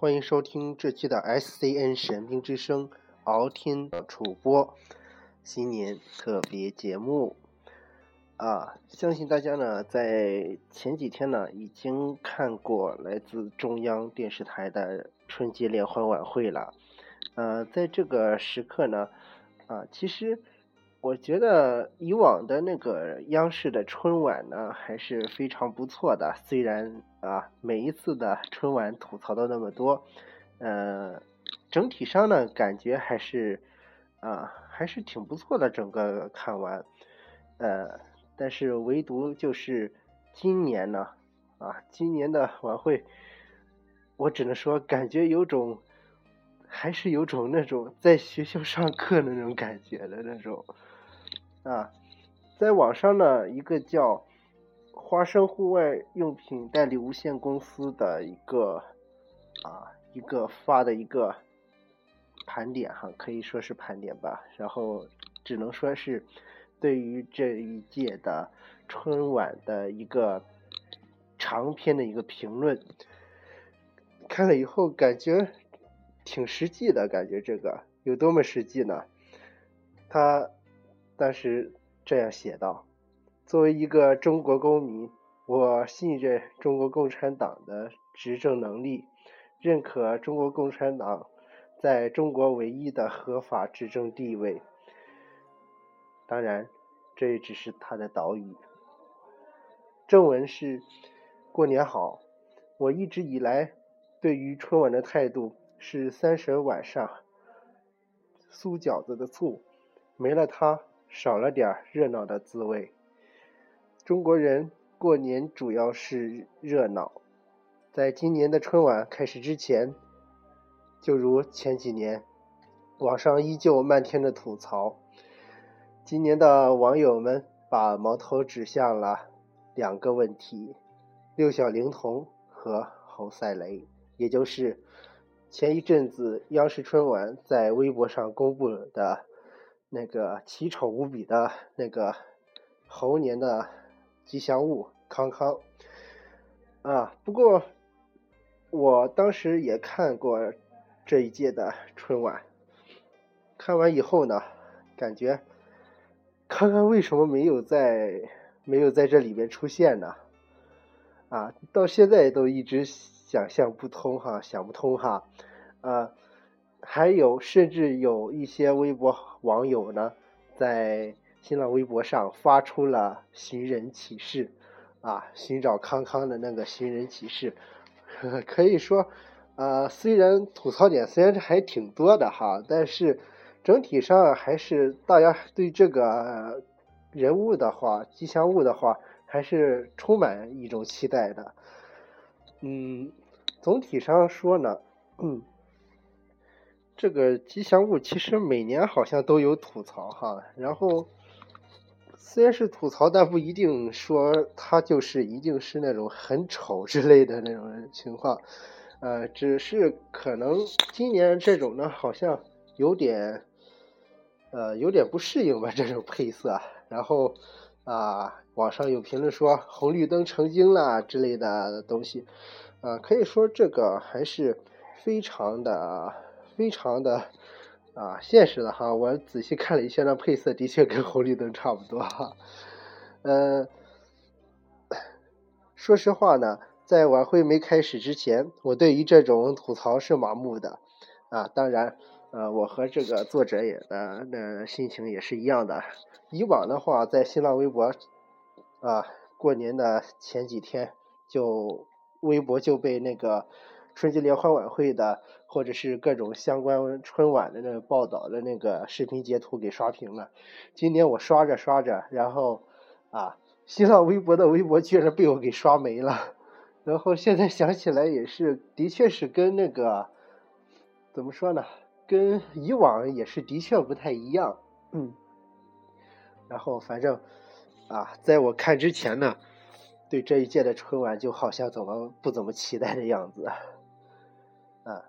欢迎收听这期的 SCN 神兵之声敖天的主播新年特别节目啊！相信大家呢在前几天呢已经看过来自中央电视台的春节联欢晚会了。呃，在这个时刻呢，啊，其实。我觉得以往的那个央视的春晚呢，还是非常不错的。虽然啊，每一次的春晚吐槽的那么多，呃，整体上呢，感觉还是啊，还是挺不错的。整个看完，呃，但是唯独就是今年呢，啊，今年的晚会，我只能说感觉有种，还是有种那种在学校上课那种感觉的那种。啊，在网上呢，一个叫花生户外用品代理无限公司的一个啊一个发的一个盘点哈，可以说是盘点吧。然后只能说是对于这一届的春晚的一个长篇的一个评论，看了以后感觉挺实际的，感觉这个有多么实际呢？他。当时这样写道：“作为一个中国公民，我信任中国共产党的执政能力，认可中国共产党在中国唯一的合法执政地位。当然，这也只是他的导语。正文是：过年好。我一直以来对于春晚的态度是三十晚上酥饺子的醋，没了它。”少了点热闹的滋味。中国人过年主要是热闹，在今年的春晚开始之前，就如前几年，网上依旧漫天的吐槽。今年的网友们把矛头指向了两个问题：六小龄童和侯赛雷，也就是前一阵子央视春晚在微博上公布的。那个奇丑无比的那个猴年的吉祥物康康啊，不过我当时也看过这一届的春晚，看完以后呢，感觉康康为什么没有在没有在这里面出现呢？啊，到现在都一直想象不通哈，想不通哈，啊。还有，甚至有一些微博网友呢，在新浪微博上发出了寻人启事，啊，寻找康康的那个寻人启事，可以说，呃，虽然吐槽点虽然还挺多的哈，但是整体上还是大家对这个人物的话，吉祥物的话，还是充满一种期待的。嗯，总体上说呢，嗯。这个吉祥物其实每年好像都有吐槽哈，然后虽然是吐槽，但不一定说它就是一定是那种很丑之类的那种情况，呃，只是可能今年这种呢好像有点，呃，有点不适应吧这种配色，然后啊，网上有评论说红绿灯成精了之类的东西，啊，可以说这个还是非常的。非常的啊现实的哈，我仔细看了一下，那配色的确跟红绿灯差不多哈。呃，说实话呢，在晚会没开始之前，我对于这种吐槽是麻木的啊。当然，呃，我和这个作者也的那心情也是一样的。以往的话，在新浪微博啊，过年的前几天就微博就被那个。春节联欢晚会的，或者是各种相关春晚的那个报道的那个视频截图给刷屏了。今年我刷着刷着，然后啊，新浪微博的微博居然被我给刷没了。然后现在想起来也是，的确是跟那个怎么说呢？跟以往也是的确不太一样。嗯。然后反正啊，在我看之前呢，对这一届的春晚就好像怎么不怎么期待的样子。啊，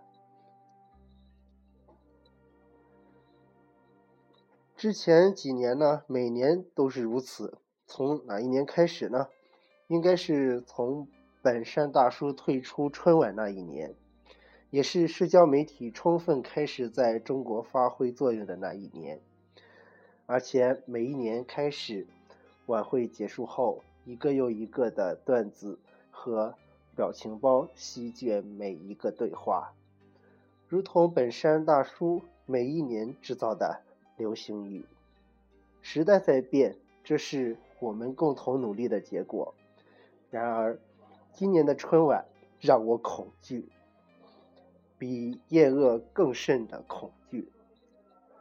之前几年呢，每年都是如此。从哪一年开始呢？应该是从本山大叔退出春晚那一年，也是社交媒体充分开始在中国发挥作用的那一年。而且每一年开始，晚会结束后，一个又一个的段子和表情包席卷每一个对话，如同本山大叔每一年制造的流行语。时代在变，这是我们共同努力的结果。然而，今年的春晚让我恐惧，比厌恶更甚的恐惧。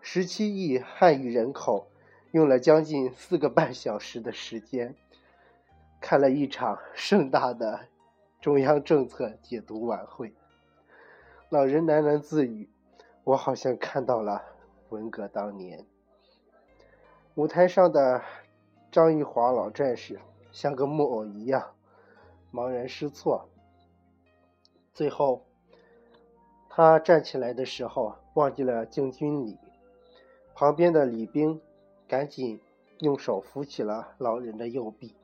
十七亿汉语人口用了将近四个半小时的时间，看了一场盛大的中央政策解读晚会。老人喃喃自语：“我好像看到了文革当年。”舞台上的张玉华老战士像个木偶一样茫然失措。最后，他站起来的时候忘记了敬军礼。旁边的李兵赶紧用手扶起了老人的右臂，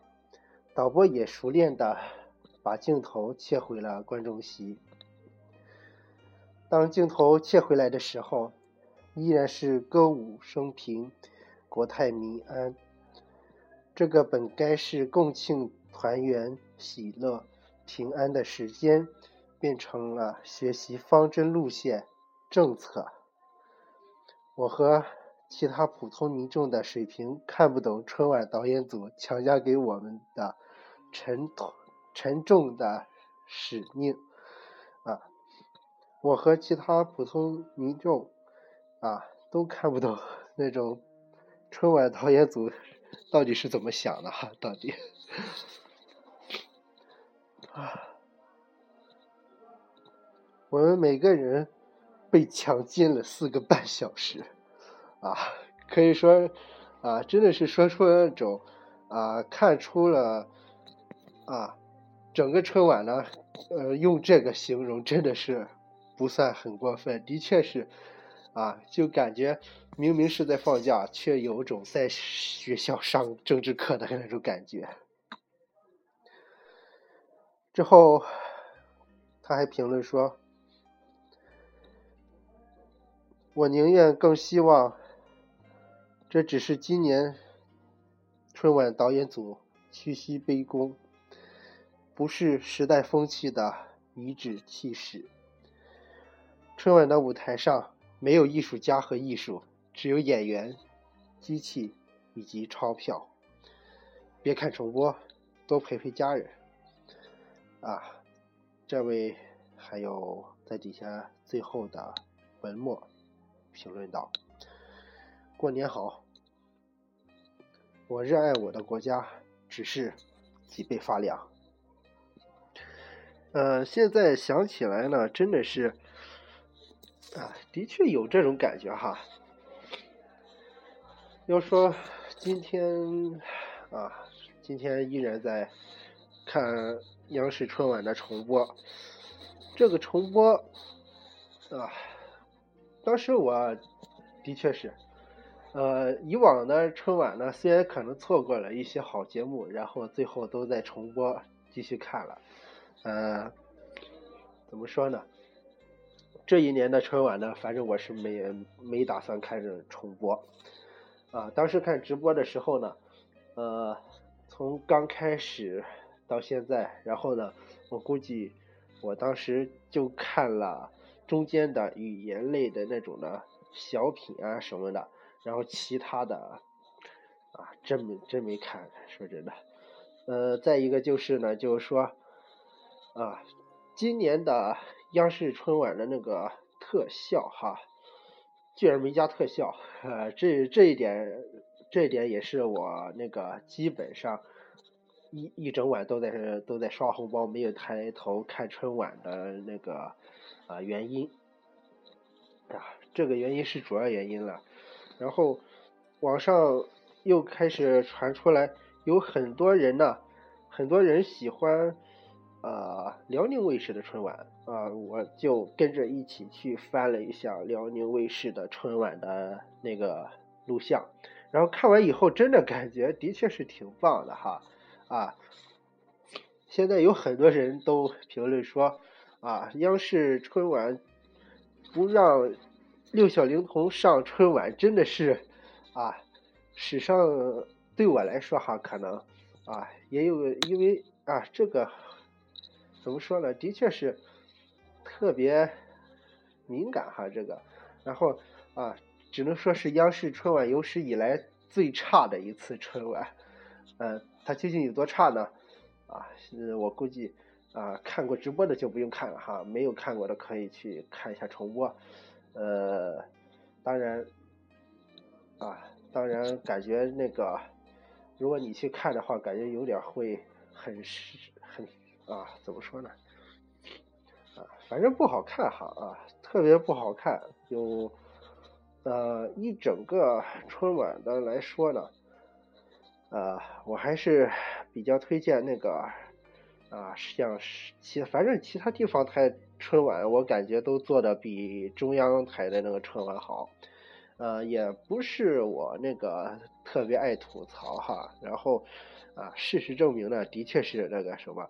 导播也熟练的把镜头切回了观众席。当镜头切回来的时候，依然是歌舞升平，国泰民安。这个本该是共庆团圆、喜乐、平安的时间，变成了学习方针路线、政策。我和。其他普通民众的水平看不懂春晚导演组强加给我们的沉沉重的使命啊！我和其他普通民众啊都看不懂 那种春晚导演组到底是怎么想的哈？到底啊！我们每个人被强奸了四个半小时。啊，可以说，啊，真的是说出了那种，啊，看出了，啊，整个春晚呢，呃，用这个形容真的是不算很过分，的确是，啊，就感觉明明是在放假，却有种在学校上政治课的那种感觉。之后，他还评论说：“我宁愿更希望。”这只是今年春晚导演组屈膝卑躬，不是时代风气的颐指气使。春晚的舞台上没有艺术家和艺术，只有演员、机器以及钞票。别看重播，多陪陪家人。啊，这位还有在底下最后的文末评论道：“过年好。”我热爱我的国家，只是脊背发凉。呃，现在想起来呢，真的是，啊，的确有这种感觉哈。要说今天啊，今天依然在看央视春晚的重播，这个重播啊，当时我的确是。呃，以往的春晚呢，虽然可能错过了一些好节目，然后最后都在重播继续看了。呃，怎么说呢？这一年的春晚呢，反正我是没没打算看着重播。啊，当时看直播的时候呢，呃，从刚开始到现在，然后呢，我估计我当时就看了中间的语言类的那种的小品啊什么的。然后其他的啊，真没真没看，说真的，呃，再一个就是呢，就是说啊，今年的央视春晚的那个特效哈，居然没加特效，呃，这这一点，这一点也是我那个基本上一一整晚都在都在刷红包，没有抬头看春晚的那个啊原因啊，这个原因是主要原因了。然后，网上又开始传出来，有很多人呢，很多人喜欢啊辽宁卫视的春晚啊，我就跟着一起去翻了一下辽宁卫视的春晚的那个录像，然后看完以后，真的感觉的确是挺棒的哈啊！现在有很多人都评论说啊，央视春晚不让六小龄童上春晚，真的是啊，史上对我来说哈，可能啊也有因为啊这个怎么说呢，的确是特别敏感哈，这个，然后啊，只能说是央视春晚有史以来最差的一次春晚，呃，它究竟有多差呢？啊，我估计。啊，看过直播的就不用看了哈，没有看过的可以去看一下重播。呃，当然，啊，当然感觉那个，如果你去看的话，感觉有点会很是很啊，怎么说呢？啊，反正不好看哈啊，特别不好看。有呃一整个春晚的来说呢，呃，我还是比较推荐那个。啊，像其反正其他地方台春晚，我感觉都做的比中央台的那个春晚好。呃，也不是我那个特别爱吐槽哈。然后啊，事实证明呢，的确是那个什么。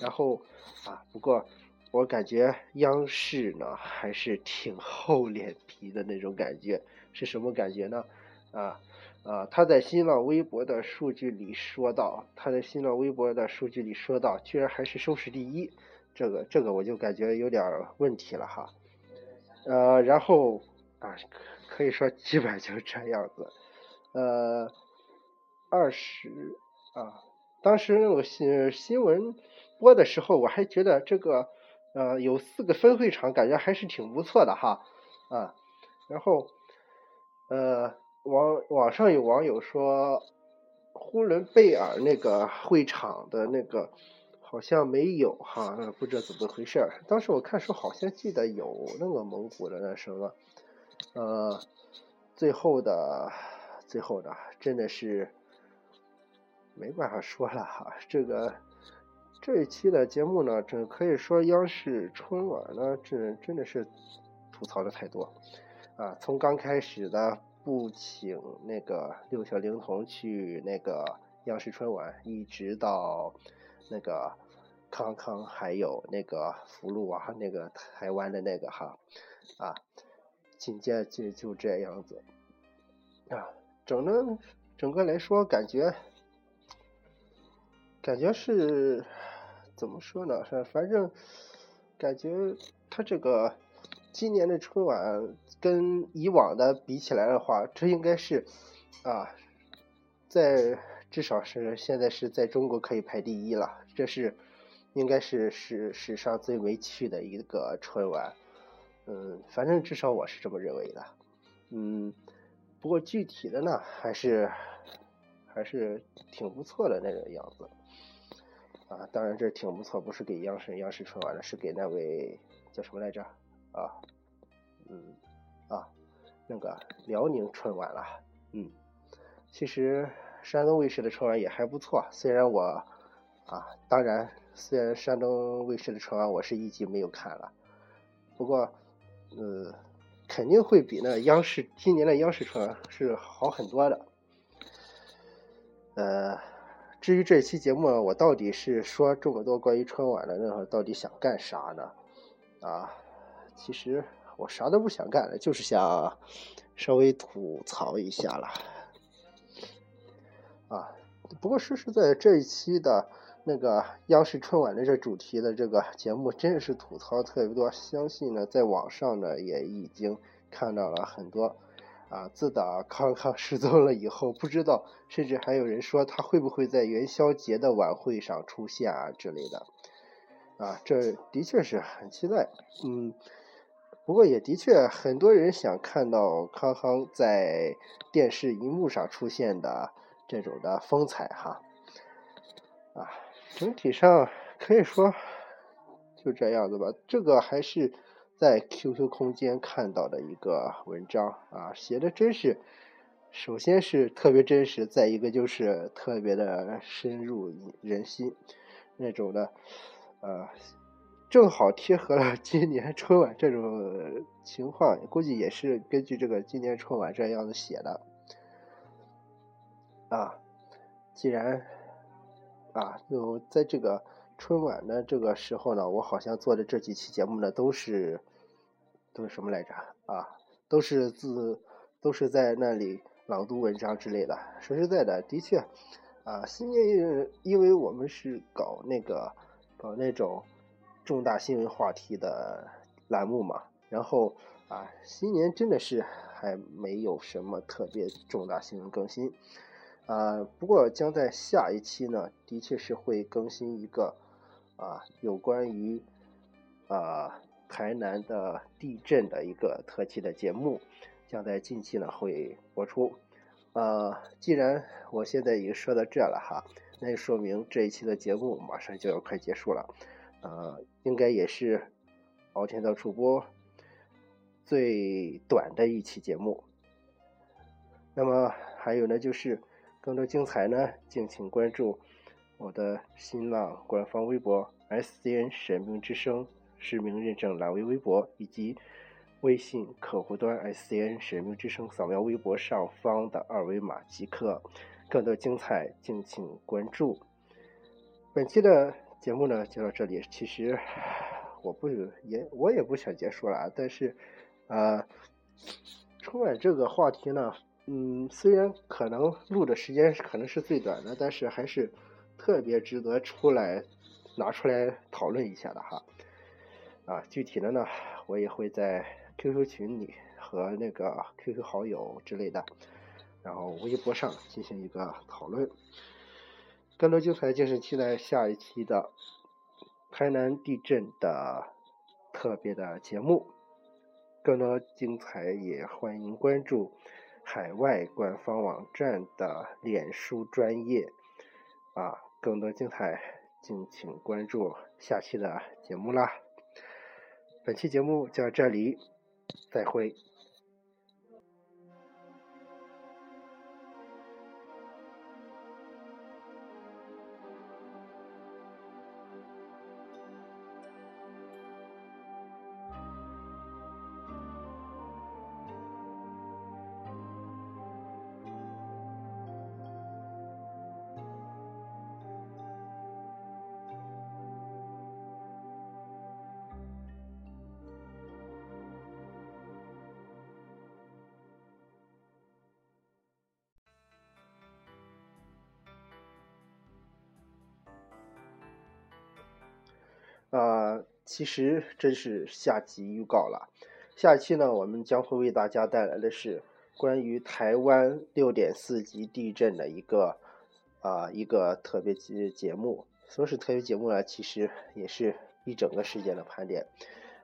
然后啊，不过我感觉央视呢还是挺厚脸皮的那种感觉。是什么感觉呢？啊。啊，他在新浪微博的数据里说到，他在新浪微博的数据里说到，居然还是收视第一，这个这个我就感觉有点问题了哈。呃，然后啊，可以说基本就是这样子。呃，二十啊，当时那个新新闻播的时候，我还觉得这个呃有四个分会场，感觉还是挺不错的哈。啊，然后呃。网网上有网友说，呼伦贝尔那个会场的那个好像没有哈，不知道怎么回事。当时我看说好像记得有那个蒙古的那什么，呃，最后的最后的真的是没办法说了哈。这个这一期的节目呢，这可以说央视春晚呢，这真的是吐槽的太多啊，从刚开始的。不请那个六小龄童去那个央视春晚，一直到那个康康还有那个福禄啊，那个台湾的那个哈啊，紧接着就这样子啊，整的整个来说感觉感觉是怎么说呢？反正感觉他这个。今年的春晚跟以往的比起来的话，这应该是啊，在至少是现在是在中国可以排第一了。这是应该是史史上最没趣的一个春晚。嗯，反正至少我是这么认为的。嗯，不过具体的呢，还是还是挺不错的那个样子。啊，当然这挺不错，不是给央视央视春晚的，是给那位叫什么来着？啊，嗯，啊，那个辽宁春晚了，嗯，其实山东卫视的春晚也还不错，虽然我啊，当然虽然山东卫视的春晚我是一集没有看了，不过，呃，肯定会比那央视今年的央视春晚是好很多的。呃，至于这期节目我到底是说这么多关于春晚的，那到底想干啥呢？啊？其实我啥都不想干了，就是想稍微吐槽一下了。啊，不过说实在，这一期的那个央视春晚的这主题的这个节目，真是吐槽特别多。相信呢，在网上呢也已经看到了很多。啊，自打康康失踪了以后，不知道，甚至还有人说他会不会在元宵节的晚会上出现啊之类的。啊，这的确是很期待。嗯。不过也的确，很多人想看到康康在电视荧幕上出现的这种的风采哈。啊，整体上可以说就这样子吧。这个还是在 QQ 空间看到的一个文章啊，写的真是，首先是特别真实，再一个就是特别的深入人心那种的，呃。正好贴合了今年春晚这种情况，估计也是根据这个今年春晚这样子写的啊。既然啊，就在这个春晚的这个时候呢，我好像做的这几期节目呢，都是都是什么来着啊？都是自都是在那里朗读文章之类的。说实在的，的确啊，新年因为我们是搞那个搞那种重大新闻话题的栏目嘛，然后啊，新年真的是还没有什么特别重大新闻更新。啊，不过将在下一期呢，的确是会更新一个啊有关于啊台南的地震的一个特辑的节目，将在近期呢会播出。呃，既然我现在已经说到这了哈，那就说明这一期的节目马上就要快结束了，呃，应该也是敖天的主播最短的一期节目。那么还有呢，就是。更多精彩呢，敬请关注我的新浪官方微博 “SCN 神明之声”实名认证蓝微微博，以及微信客户端 “SCN 神明之声”，扫描微博上方的二维码即可。更多精彩，敬请关注。本期的节目呢，就到这里。其实我不也我也不想结束了，但是啊，春晚这个话题呢。嗯，虽然可能录的时间可能是最短的，但是还是特别值得出来拿出来讨论一下的哈。啊，具体的呢，我也会在 QQ 群里和那个 QQ 好友之类的，然后微博上进行一个讨论。更多精彩，敬请期待下一期的台南地震的特别的节目。更多精彩，也欢迎关注。海外官方网站的脸书专业啊，更多精彩，敬请关注下期的节目啦。本期节目就到这里，再会。其实这是下集预告了。下期呢，我们将会为大家带来的是关于台湾六点四级地震的一个啊一个特别节节目。说是特别节目呢，其实也是一整个事件的盘点。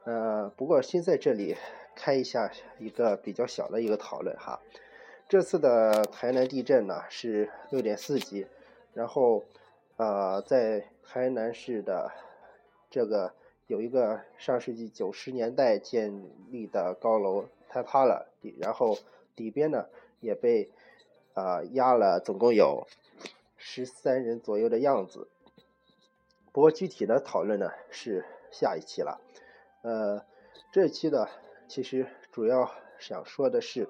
呃，不过先在这里开一下一个比较小的一个讨论哈。这次的台南地震呢是六点四级，然后呃在台南市的。这个有一个上世纪九十年代建立的高楼坍塌了，底然后底边呢也被啊压了，总共有十三人左右的样子。不过具体的讨论呢是下一期了。呃，这期呢其实主要想说的是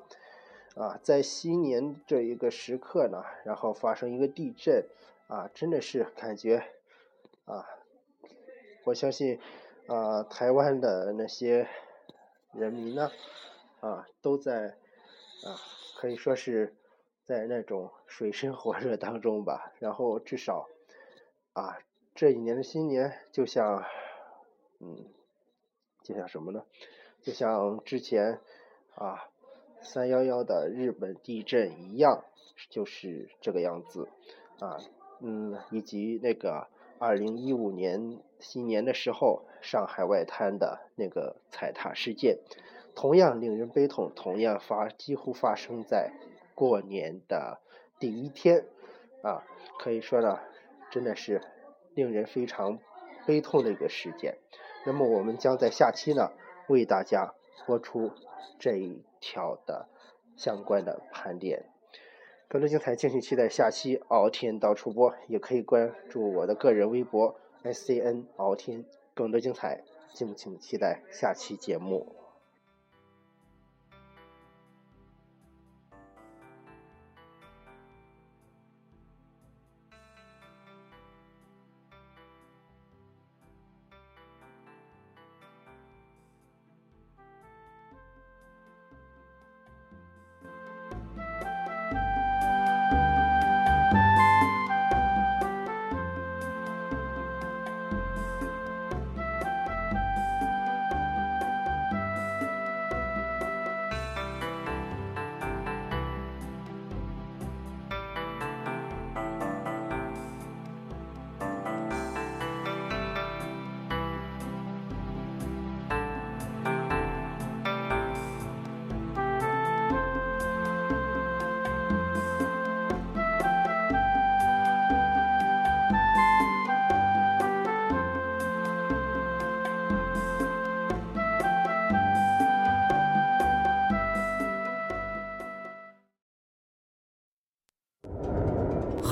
啊，在新年这一个时刻呢，然后发生一个地震啊，真的是感觉啊。我相信，啊，台湾的那些人民呢，啊，都在，啊，可以说是在那种水深火热当中吧。然后至少，啊，这一年的新年就像，嗯，就像什么呢？就像之前啊，三幺幺的日本地震一样，就是这个样子，啊，嗯，以及那个。二零一五年新年的时候，上海外滩的那个踩踏事件，同样令人悲痛，同样发几乎发生在过年的第一天，啊，可以说呢，真的是令人非常悲痛的一个事件。那么我们将在下期呢为大家播出这一条的相关的盘点。更多精彩，敬请期待下期敖天到处播，也可以关注我的个人微博 S C N 敖天。更多精彩，敬请期待下期节目。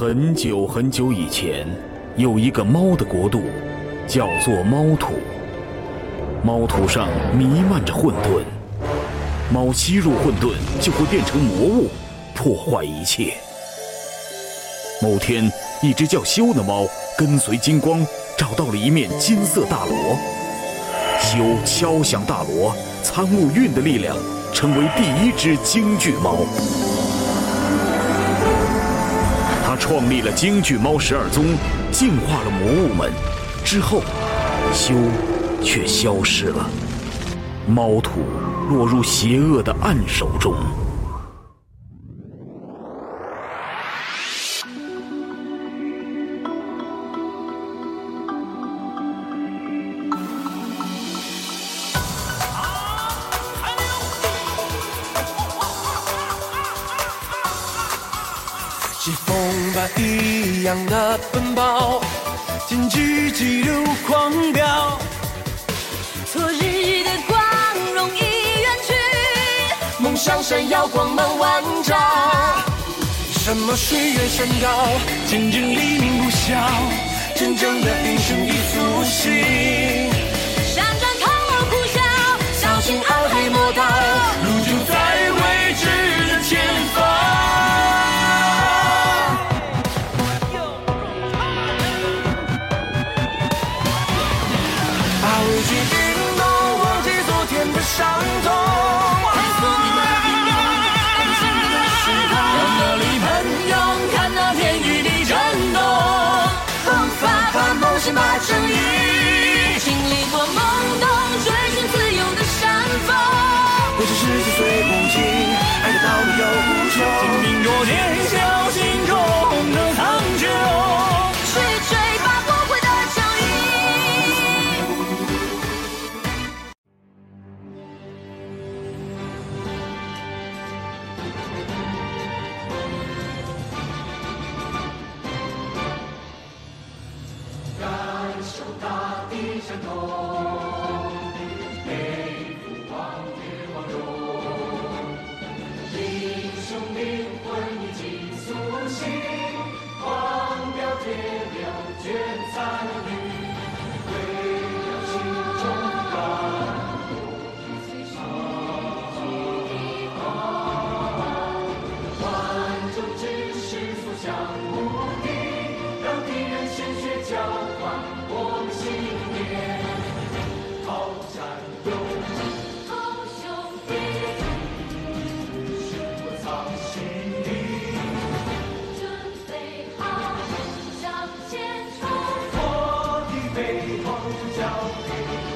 很久很久以前，有一个猫的国度，叫做猫土。猫土上弥漫着混沌，猫吸入混沌就会变成魔物，破坏一切。某天，一只叫修的猫跟随金光找到了一面金色大锣，修敲响大锣，参悟运的力量，成为第一只京剧猫。创立了京剧猫十二宗，净化了魔物们。之后，修。却消失了，猫土落入邪恶的暗手中。一样的奔跑，京剧急流狂飙。昨日的光荣已远去，梦想闪耀光芒万丈，什么岁月山高，见证黎明不晓，真正的英雄已苏醒。大地颤抖 Bye.